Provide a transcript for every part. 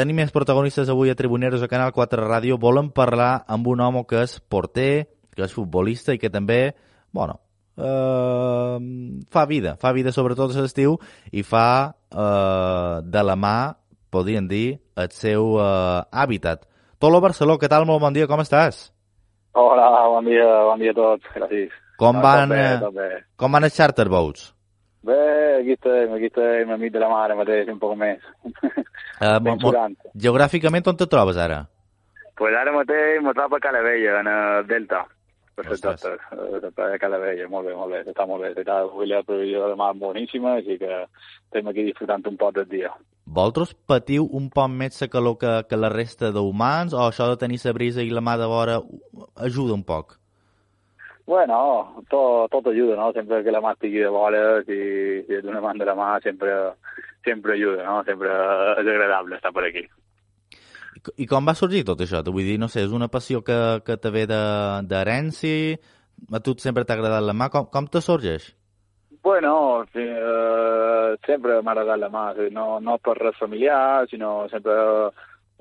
tenim més protagonistes avui a Tribuneros a Canal 4 Ràdio. Volem parlar amb un home que és porter, que és futbolista i que també, bueno, eh, fa vida, fa vida sobretot a l'estiu i fa eh, de la mà, podríem dir, el seu eh, hàbitat. Tolo Barceló, què tal? Molt bon dia, com estàs? Hola, bon dia, bon dia a tots, gràcies. Com van, tot bé, eh, tot bé. com van els charter boats? Bé, aquí estem, aquí estem, amic de la mare mateix, un poc més. Eh, mo- mo- geogràficament on te trobes ara? pues ara mateix me trobo a Calavella, en el Delta. Per ser Ostres. exactes, a Calavella, molt bé, molt bé, està molt bé. Està avui la previsió de mar boníssima, així que estem aquí disfrutant un poc del dia. Vosaltres patiu un poc més la calor que, que la resta d'humans o això de tenir la brisa i la mà de vora ajuda un poc? Bueno, tot, tot ajuda, no? Sempre que la mà estigui de si, si és d'una mà de la mà, sempre, sempre ajuda, no? Sempre és agradable estar per aquí. I, co- I com va sorgir tot això? Vull dir, no sé, és una passió que, que te ve de- d'herència? A tu sempre t'ha agradat la mà? Com, com te sorgeix? Bueno, sí, eh, sempre m'ha agradat la mà, no, no per res familiar, sinó sempre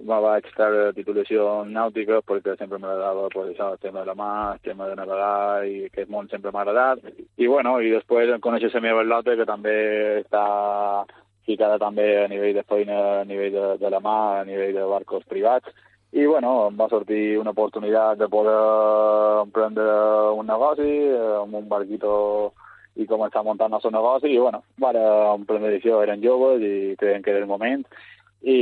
me vaig treure titulació nàutica perquè sempre m'agradava pues, això, el tema de la mà, el tema de navegar i aquest món sempre m'ha agradat. I bueno, i després coneixes la meva lota que també està ficada també a nivell de feina, a nivell de, de la mà, a nivell de barcos privats. I bueno, em va sortir una oportunitat de poder emprendre un negoci eh, amb un barquito i començar a muntar el nostre negoci i bueno, vara emprendre això, eren joves i creiem que era el moment i,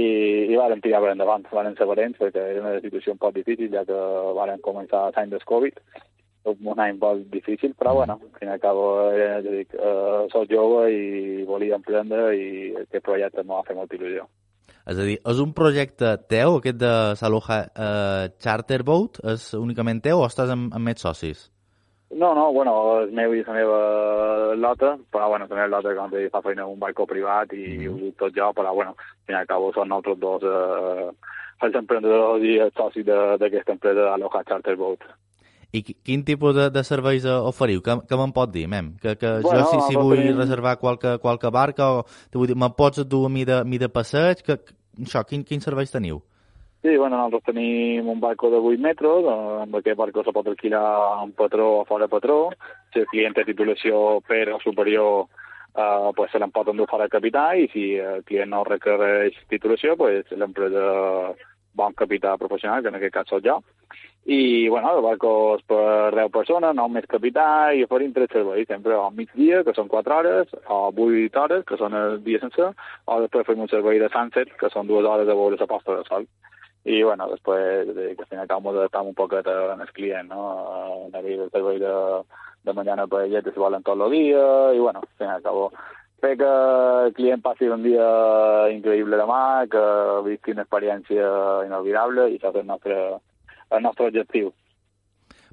i varen tirar per endavant, varen ser valents perquè era una situació un poc difícil ja que varen començar l'any del Covid un any molt difícil, però bueno, al fin i al cabo, eh, ja dic, eh, soc jove i volia emprendre i aquest projecte m'ha fet molta il·lusió. És a dir, és un projecte teu, aquest de Saloha eh, Charter Boat? És únicament teu o estàs amb, amb més socis? No, no, bueno, és meu i la meva lota, però bueno, també la lota que antes fa feina en un barco privat i mm. ho dic tot jo, però bueno, al fin i al cabo són nosaltres dos eh, els emprenedors i els socis d'aquesta empresa Aloha Charter Boat. I qui- quin tipus de, de serveis eh, oferiu? Què, què me'n pot dir, mem? Que, que Bueno, jo, si, si vull tenim- reservar qualque, qualque barca, o, vull dir, me pots dur a mi de, mi de passeig? Que, que- això, quin, quins serveis teniu? Sí, bueno, nosaltres tenim un barco de 8 metres, eh, amb aquest barco se pot alquilar en patró o fora patró. Si el client té titulació per o superior, eh, pues se l'en pot endur de capità i si el client no requereix titulació, pues l'empresa bon capità professional, que en aquest cas soc jo. I, bueno, el barco és per 10 persones, no més capità, i oferim tres serveis, sempre al migdia, que són 4 hores, o 8 hores, que són el dia sencer, o després fem un servei de sunset, que són dues hores de veure la posta de sol. I, bueno, després, eh, que al final acabamos adaptant un poquet en el client, no? En el servei de, de mañana per ella se volen tot el dia, i, bueno, al final acabo fer que el client passi un dia increïble demà, que visqui una experiència inolvidable, i això és el nostre, el nostre objectiu.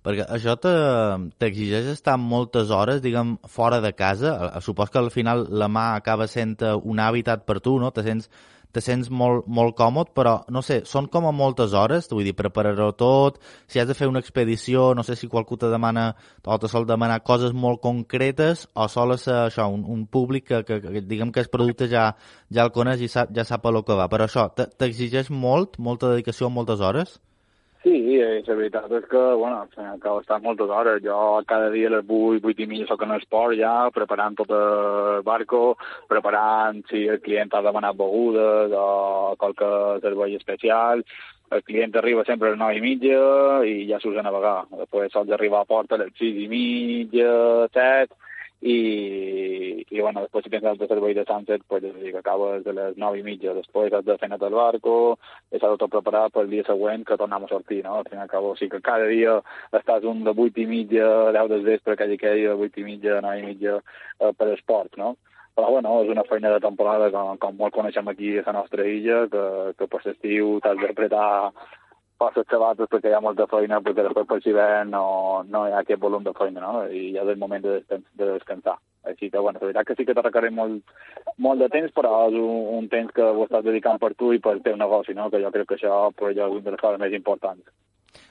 Perquè això te- t'exigeix estar moltes hores, diguem, fora de casa. Eh, Supos que al final la mà acaba sent un hàbitat per tu, no? Te sents, te sents molt, molt còmode, però, no sé, són com a moltes hores, vull dir, preparar-ho tot, si has de fer una expedició, no sé si qualcú te demana o te sol demanar coses molt concretes o sol ser això, un, un públic que, que, que, diguem que el producte ja, ja el coneix i sap, ja sap a lo que va. Però això, te- t'exigeix molt, molta dedicació, moltes hores? Sí, la veritat és que, bueno, al final estar moltes hores. Jo cada dia a les 8, 8 i mitja soc en esport ja, preparant tot el barco, preparant si el client ha demanat begudes o qualque servei especial. El client arriba sempre a les 9 i mitja i ja s'usa navegar. Després sols arribar a porta a les 6 i mitja, 7, i, i bueno, després si tens el servei de sunset, pues, és a dir, que acabes a les 9 i mitja, després has de fer net el barco, de tot preparar pel dia següent que tornem a sortir, no? Al fin i cabo, o sigui que cada dia estàs un de 8 i mitja, 10 del vespre, que aquell dia, 8 i mitja, 9 i mitja, eh, per esport, no? Però bueno, és una feina de temporada com, com molt coneixem aquí a la nostra illa, que, que per l'estiu t'has d'apretar força sabates perquè hi ha molta feina, perquè després per l'hivern no, no hi ha aquest volum de feina, no? I ja és el moment de, descans, de descansar. Així que, bueno, la veritat que sí que te requereix molt, molt de temps, però és un, un temps que ho estàs dedicant per tu i pel teu negoci, no? Que jo crec que això per jo és una de les coses més importants.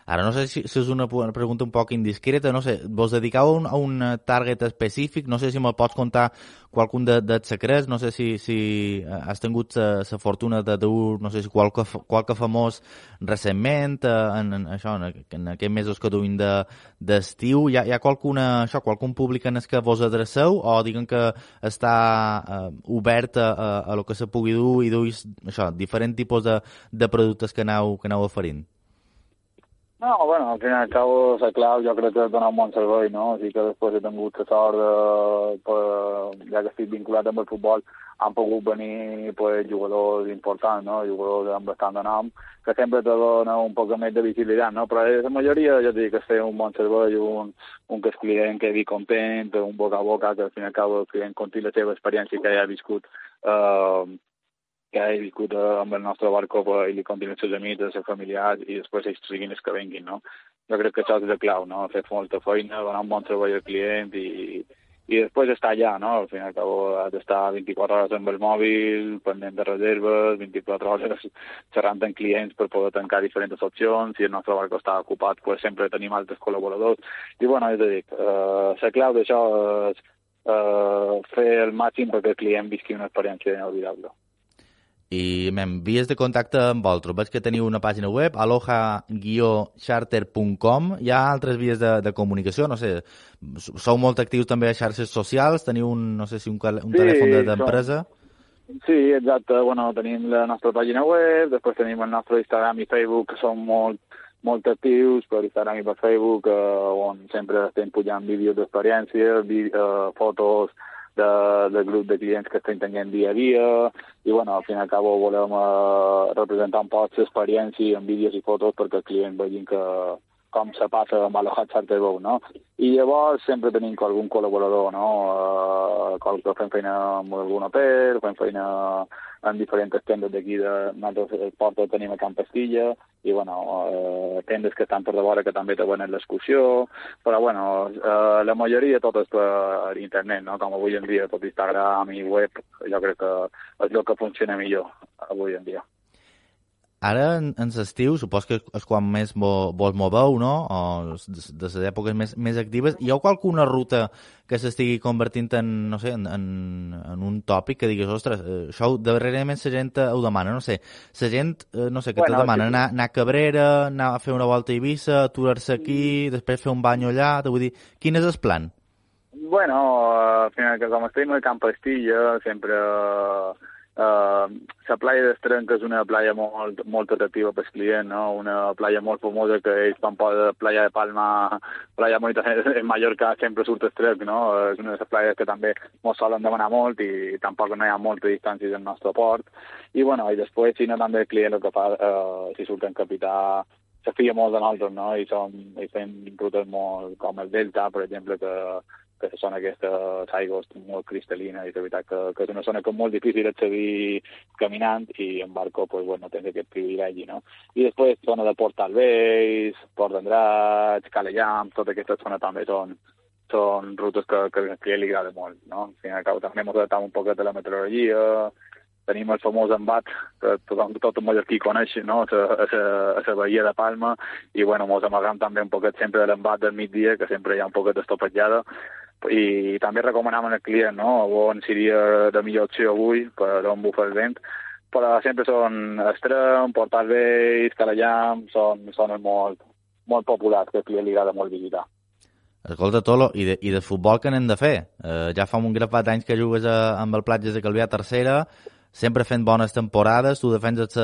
Ara no sé si, si és una pregunta un poc indiscreta, no sé, vos dedicau a un, a un target específic, no sé si me'l pots contar qualcun de, dels secrets, no sé si, si eh, has tingut la fortuna de dur, no sé si qualque, qualque famós recentment, eh, en, en, això, en, en aquests mesos que duim d'estiu, de, hi, ha, hi ha qualcuna, això, qualcun públic en el que vos adreceu? O diguen que està eh, obert a, a, a lo que se pugui dur i duis, això, diferents tipus de, de productes que aneu, que aneu oferint? No, bueno, al fin i al cabo la clau jo crec que donar un bon servei, no? O sigui que després he tingut la sort de, per, ja que estic vinculat amb el futbol, han pogut venir pues, jugadors importants, no? jugadors amb bastant de nom, que sempre te dona un poc més de visibilitat, no? però la majoria, jo dic, que fer un bon servei, un, un que el client quedi content, un boca a boca, que al fin i al cabo el client conti la seva experiència que ja ha viscut eh, que he viscut eh, amb el nostre barco i li continuen els seus amics, els seus familiars i després ells siguin els que venguin, no? Jo crec que això és la clau, no? Fer molta feina, donar un bon treball al client i, i després estar allà, no? Al final acabo d'estar 24 hores amb el mòbil, pendent de reserves, 24 hores xerrant amb clients per poder tancar diferents opcions, si el nostre barco està ocupat, pues sempre tenim altres col·laboradors. I bueno, és a dir, eh, la clau d'això és eh, fer el màxim perquè el client visqui una experiència inolvidable i m'envies de contacte amb vosaltres. Veig que teniu una pàgina web, aloha-charter.com. Hi ha altres vies de, de comunicació, no sé, sou molt actius també a xarxes socials, teniu un, no sé si un, un sí, telèfon d'empresa? De, sí, exacte. Bueno, tenim la nostra pàgina web, després tenim el nostre Instagram i Facebook, que són molt, molt actius per Instagram i per Facebook, eh, on sempre estem pujant vídeos d'experiència, eh, fotos, de, del grup de clients que estem tenint dia a dia. I bueno, al fin i al cabo volem uh, representar un poc l'experiència en vídeos i fotos perquè el client vegin que com se passa amb Aloha Charterboat, no? I llavors sempre tenim algun col·laborador, no? Uh, que fem feina amb algun hotel, fem feina en diferents tendes d'aquí de nosaltres porta tenim a Camp Castilla i bueno, eh, tendes que estan per de vora que també te venen l'excursió però bueno, eh, la majoria tot és per internet, no? com avui en dia tot Instagram i web, jo crec que és el que funciona millor avui en dia. Ara, en, en l'estiu, supos que és quan més vo, vos moveu, no? O de, de les èpoques més, més actives. Hi ha qualcuna ruta que s'estigui convertint en, no sé, en, en, en un tòpic que digues, ostres, eh, això darrerament la gent ho demana, no sé. La gent, eh, no sé, que bueno, te demana anar, anar a Cabrera, anar a fer una volta a Eivissa, aturar-se aquí, després fer un bany allà, te vull dir, quin és el plan? Bueno, al final, que com estem al Camp Estilla, sempre... Uh la playa d'Estrenc és una playa molt, molt atractiva pel client, no? una playa molt famosa que ells quan posa playa de Palma, playa bonita en Mallorca sempre surt Estrenc, no? és una de les playes que també ens solen demanar molt i tampoc no hi ha molta distància del nostre port. I, bueno, i després, si no, també el client el que fa, uh, si surt en capità, se fia molt de nosaltres, no? I, som, i fem rutes molt com el Delta, per exemple, que que la zona aquesta aigües molt cristal·lina i de veritat que, que és una zona que és molt difícil d'accedir caminant i en barco pues, bueno, tens aquest privilegi, no? I després zona de Port Albeis, Port d'Andrats, Calellam, tota aquesta zona també són, són rutes que, que client li agrada molt, no? Al final cabo també hem adaptat un poc de la meteorologia, tenim el famós embat que tothom, tot el mallorquí coneix, no? a la bahia de Palma, i bueno, mos amagam també un poquet sempre de l'embat del migdia, que sempre hi ha un poquet d'estopatjada, i també recomanàvem al client no? on seria de millor opció avui per on bufa el vent però sempre són Estrem, Portal Vells, Calellam, són són molt, molt populars, que client li agrada molt visitar. Escolta, Tolo, i de, i de futbol que n'hem de fer? Eh, ja fa un grapat d'anys que jugues a, amb el Platges de Calvià tercera, sempre fent bones temporades, tu defenses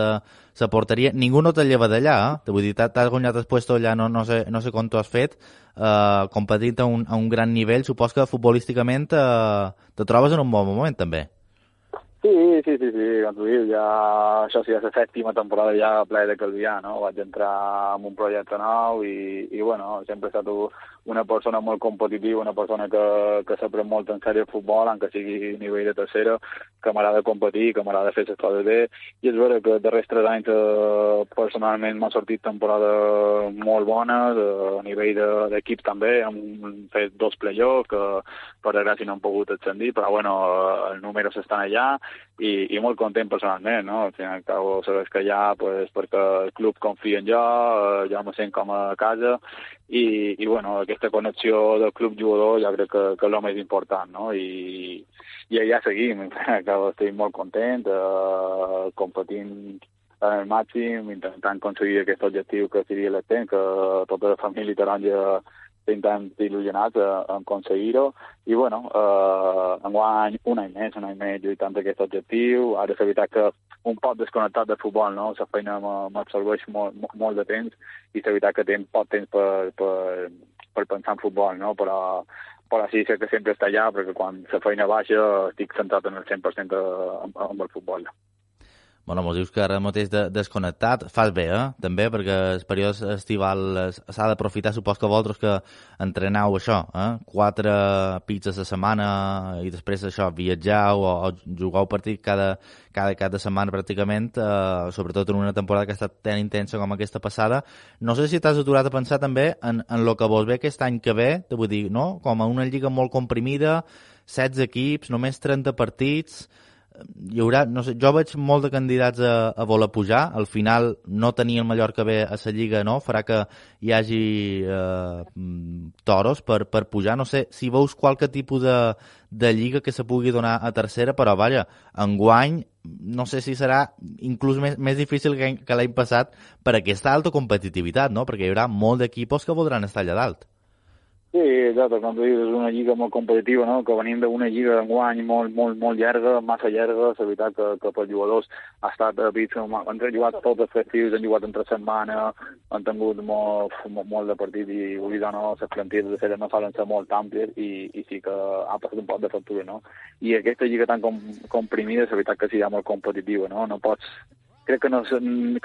la porteria, ningú no te lleva d'allà, eh? Vull dir, t'has guanyat el puesto allà, no, no, sé, no sé com t'ho has fet, eh, competint a un, a un gran nivell, supos que futbolísticament eh, te trobes en un bon moment, també. Sí, sí, sí, sí, com tu dius, ja, això sí, és la sèptima temporada ja a ple de Calvià, no? Vaig entrar en un projecte nou i, i bueno, sempre he estat una persona molt competitiva, una persona que, que s'aprèn molt en sèrio el futbol, encara sigui a nivell de tercera, que m'agrada competir, que m'agrada fer les coses bé, i és vera que de tres anys eh, personalment m'ha sortit temporada molt bona, de, a nivell d'equip de, també, hem fet dos play-offs, que per gràcia no han pogut ascendir, però bueno, els números estan allà, i, i molt content personalment, no? Al final cabo sabes que ja, pues, perquè el club confia en jo, eh, jo me sent com a casa i, i bueno, aquesta connexió del club jugador jo crec que, que és el més important, no? I, i ja seguim, acabo, estic molt content, eh, competint en el màxim, intentant aconseguir aquest objectiu que seria l'extent, que tota la família taronja tan il·lusionats a, a aconseguir-ho i bueno, eh, enguany un any més, un any més lluitant aquest objectiu, ara és veritat que un poc desconnectat de futbol, no? La feina m'absorbeix molt, molt de temps i és veritat que tinc poc temps per, per, per pensar en futbol, no? Però, però sí sé que sempre està allà perquè quan la feina baixa estic centrat en el 100% amb, amb el futbol. Bueno, mos dius que ara mateix de, desconnectat, fas bé, eh? També, perquè el període estival s'ha d'aprofitar, supos que vosaltres que entrenau això, eh? Quatre pizzas a setmana i després això, viatjau o, o jugau partit cada, cada, cada setmana pràcticament, eh, sobretot en una temporada que ha estat tan intensa com aquesta passada. No sé si t'has aturat a pensar també en, en lo que vols ve aquest any que ve, vull dir, no? Com a una lliga molt comprimida, 16 equips, només 30 partits hi haurà, no sé, jo veig molt de candidats a, a voler pujar, al final no tenir el Mallorca bé a la Lliga, no? Farà que hi hagi eh, toros per, per pujar, no sé si veus qualque tipus de, de Lliga que se pugui donar a tercera, però vaja, enguany no sé si serà inclús més, més difícil que, que l'any passat per aquesta alta competitivitat, no? Perquè hi haurà molt d'equipos que voldran estar allà dalt. Sí, exacte, com tu dius, és una lliga molt competitiva, no? que venim d'una lliga d'enguany molt, molt, molt llarga, massa llarga, la veritat que, que per jugadors ha estat, eh, vist, han jugat tots els festius, han jugat entre setmana, han tingut molt, molt, molt de partit i oblidar no, les plantilles de ser no solen ser molt àmplies i, i sí que ha passat un poc de factura, no? I aquesta lliga tan com, comprimida, la veritat que sí, molt competitiva, no? No pots crec que no,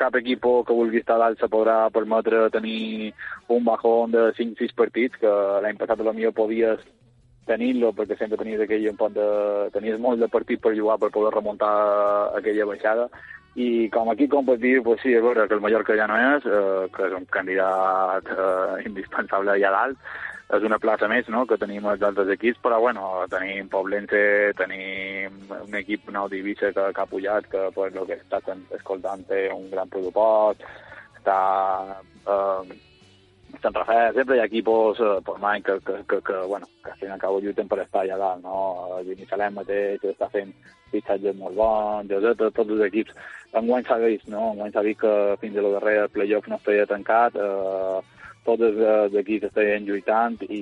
cap equip que vulgui estar dalt se podrà permetre tenir un bajón de 5-6 partits, que l'any passat potser podies tenir-lo perquè sempre tenies aquell de... tenies molt de partit per jugar per poder remuntar aquella baixada. I com aquí competir, pues sí, és vera que el Mallorca ja no és, eh, que és un candidat eh, indispensable allà dalt, és una plaça més no?, que tenim els altres equips, però bueno, tenim Poblense, tenim un equip nou d'Ibissa que, que ha pujat, que per el que està escoltant té un gran pressupost, està eh, Sant Rafael, sempre hi ha equipos eh, per mai que, que, que, que, bueno, que al fin i al cabo lluiten per estar allà dalt, no? El Binissalem mateix està fent fitxatges molt bons, tots, tots els equips. Enguany s'ha vist, no? Enguany s'ha vist que fins a la darrera playoff no estaria tancat, eh, tots els equips estaven lluitant i,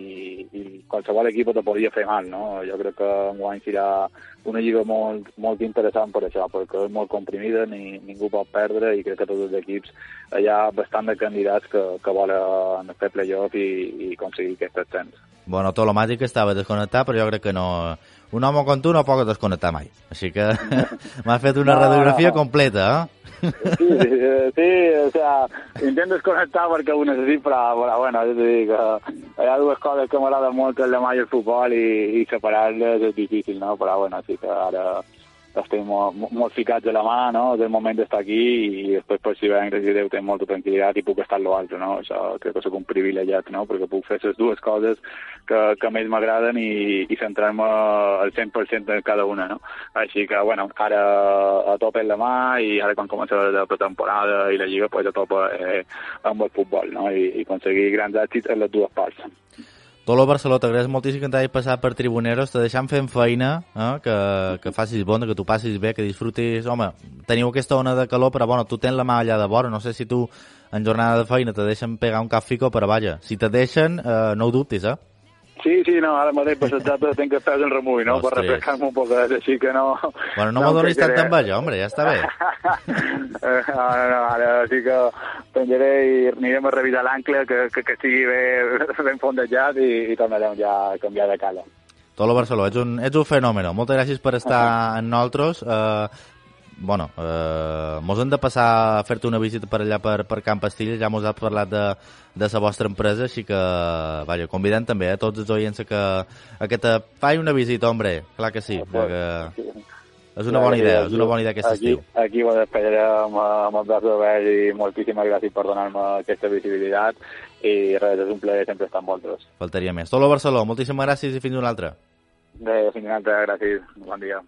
i qualsevol equip te podia fer mal, no? Jo crec que enguany serà una lliga molt, molt interessant per això, perquè és molt comprimida, ni, ningú pot perdre i crec que tots els equips hi ha bastant de candidats que, que volen fer playoff i, i aconseguir aquest ascens. Bueno, Tolomàtic estava desconnectat, però jo crec que no... Un home com tu no pot desconnectar mai. Així que m'ha fet una no, radiografia no. completa, eh? Sí, sí, o sea, intento desconectar perquè ho necessit, però, però bueno, jo t'he dit que hi ha dues coses que m'agrada molt, que és la mà i el futbol, i, i separar-les és difícil, no? Però bueno, sí que ara estem molt, molt ficats a la mà, no? Del moment d'estar aquí i després per si veiem que Déu té molta tranquil·litat i puc estar a l'altre, no? Això crec que soc un privilegiat, no? Perquè puc fer les dues coses que, que més m'agraden i, i centrar-me al 100% en cada una, no? Així que, bueno, ara a tope la mà i ara quan comença la pretemporada i la lliga, pues a tope eh, amb el futbol, no? I, i aconseguir grans èxits en les dues parts. Tolo Barceló, t'agraeix moltíssim que t'hagis passat per Tribuneros, te deixant fent feina, eh? que, que facis bona, que tu passis bé, que disfrutis... Home, teniu aquesta ona de calor, però bueno, tu tens la mà allà de vora, no sé si tu en jornada de feina te deixen pegar un cap fico, però vaja, si te deixen, eh, no ho dubtis, eh? Sí, sí, no, ara mateix per exacte tenc que fer el remull, no? Ostres. Per refrescar-me un poc, així que no... Bueno, no, no m'ho donis tant enveja, home, ja està bé. no, no, no, ara sí que penjaré i anirem a revisar l'ancle, que, que, que estigui bé, ben fondejat i, i tornarem ja a canviar de cala. Tolo Barceló, ets un, ets un fenomen. Moltes gràcies per estar amb nosaltres. Eh, bueno, eh, mos hem de passar a fer-te una visita per allà per, per Camp Estilla, ja mos has parlat de, de la vostra empresa, així que, vaja, convidem també a tots els oients que, a que te faci una visita, hombre, clar que sí, perquè és una bona idea, és una bona idea aquest aquí, estiu. Aquí ho despediré amb, amb el braç obert i moltíssimes gràcies per donar-me aquesta visibilitat i res, és un plaer sempre estar amb vosaltres. Faltaria més. Tolo Barceló, moltíssimes gràcies i fins una altra. Bé, fins una altra, gràcies. Bon dia.